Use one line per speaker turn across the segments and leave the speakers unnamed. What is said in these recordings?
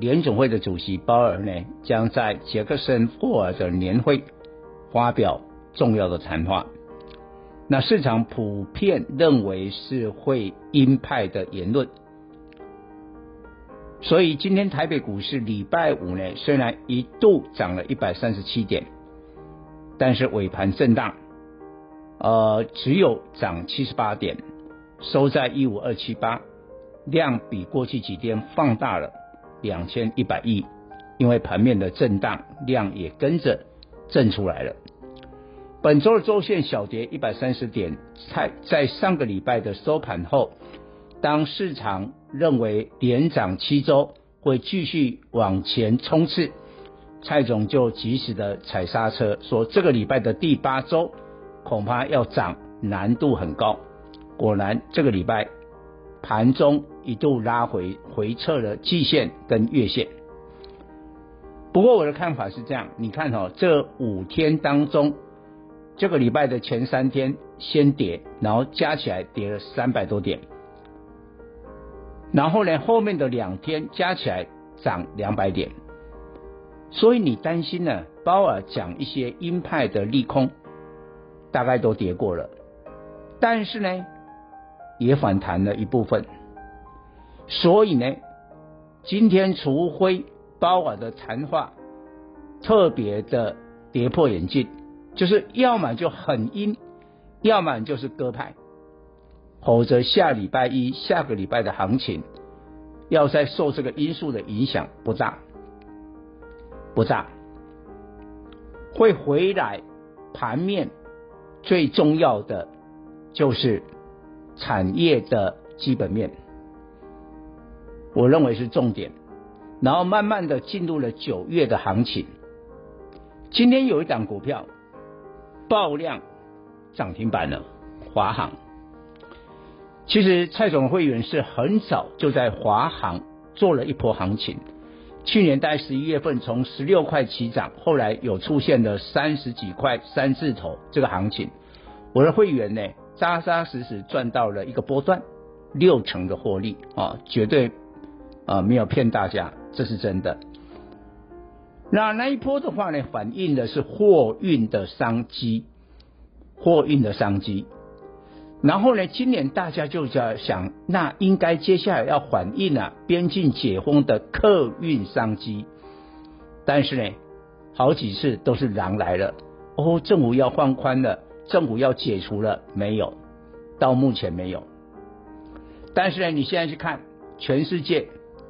联总会的主席鲍尔呢，将在杰克森霍尔的年会发表重要的谈话，那市场普遍认为是会鹰派的言论，所以今天台北股市礼拜五呢，虽然一度涨了一百三十七点，但是尾盘震荡。呃，只有涨七十八点，收在一五二七八，量比过去几天放大了两千一百亿，因为盘面的震荡，量也跟着震出来了。本周的周线小跌一百三十点，在在上个礼拜的收盘后，当市场认为连涨七周会继续往前冲刺，蔡总就及时的踩刹车，说这个礼拜的第八周。恐怕要涨难度很高，果然这个礼拜盘中一度拉回回撤了季线跟月线。不过我的看法是这样，你看、哦，这五天当中，这个礼拜的前三天先跌，然后加起来跌了三百多点，然后呢后面的两天加起来涨两百点，所以你担心呢，鲍尔讲一些鹰派的利空。大概都跌过了，但是呢，也反弹了一部分。所以呢，今天除非鲍尔的谈话特别的跌破眼镜，就是要么就很阴，要么就是鸽派，否则下礼拜一、下个礼拜的行情，要再受这个因素的影响不大，不大，会回来盘面。最重要的就是产业的基本面，我认为是重点。然后慢慢的进入了九月的行情。今天有一档股票爆量涨停板了，华航。其实蔡总会员是很早就在华航做了一波行情。去年在十一月份从十六块起涨，后来有出现了三十几块三字头这个行情，我的会员呢扎扎实实赚到了一个波段六成的获利啊，绝对啊没有骗大家，这是真的。那那一波的话呢，反映的是货运的商机，货运的商机。然后呢，今年大家就在想，那应该接下来要反映啊，边境解封的客运商机。但是呢，好几次都是狼来了，哦，政府要放宽了，政府要解除了，没有，到目前没有。但是呢，你现在去看全世界，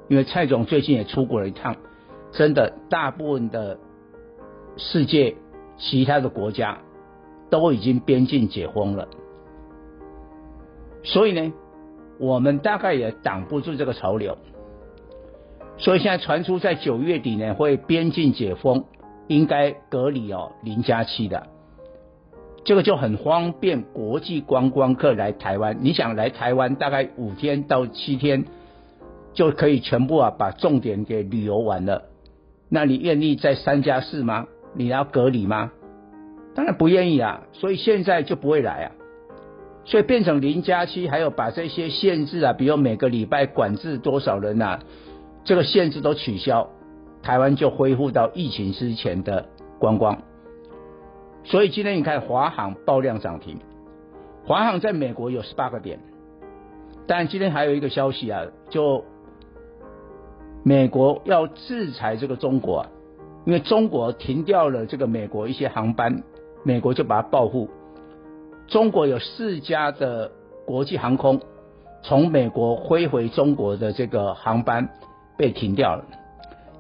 因为蔡总最近也出国了一趟，真的，大部分的世界其他的国家都已经边境解封了。所以呢，我们大概也挡不住这个潮流。所以现在传出在九月底呢，会边境解封，应该隔离哦零加七的，这个就很方便国际观光客来台湾。你想来台湾，大概五天到七天就可以全部啊把重点给旅游完了。那你愿意在三加四吗？你要隔离吗？当然不愿意啊。所以现在就不会来啊。所以变成零加七，还有把这些限制啊，比如每个礼拜管制多少人啊，这个限制都取消，台湾就恢复到疫情之前的观光。所以今天你看华航爆量涨停，华航在美国有十八个点，但今天还有一个消息啊，就美国要制裁这个中国啊，因为中国停掉了这个美国一些航班，美国就把它报复。中国有四家的国际航空从美国飞回中国的这个航班被停掉了，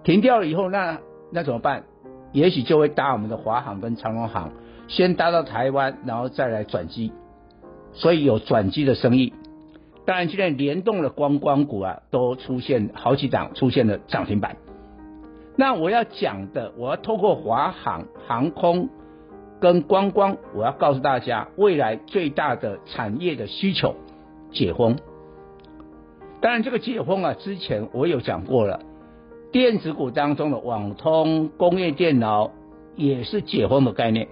停掉了以后，那那怎么办？也许就会搭我们的华航跟长荣航，先搭到台湾，然后再来转机，所以有转机的生意。当然，现在联动的观光股啊，都出现好几档出现了涨停板。那我要讲的，我要透过华航航空跟观光，我要告诉大家，未来最大的产业的需求解封。当然，这个解封啊，之前我有讲过了，电子股当中的网通、工业电脑也是解封的概念。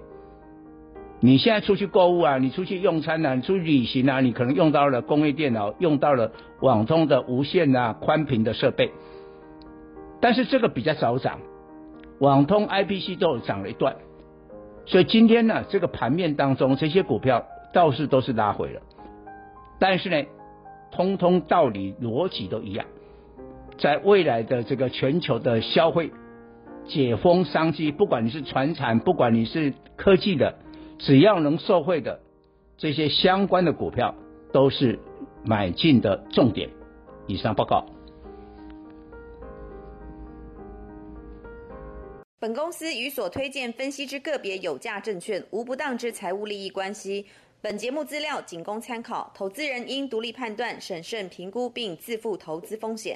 你现在出去购物啊，你出去用餐啊，你出去旅行啊，你可能用到了工业电脑，用到了网通的无线啊、宽频的设备，但是这个比较少涨，网通 IPC 都有涨了一段，所以今天呢，这个盘面当中这些股票倒是都是拉回了，但是呢，通通道理逻辑都一样，在未来的这个全球的消费解封商机，不管你是传产，不管你是科技的。只要能受惠的这些相关的股票，都是买进的重点。以上报告。
本公司与所推荐分析之个别有价证券无不当之财务利益关系。本节目资料仅供参考，投资人应独立判断、审慎评估并自负投资风险。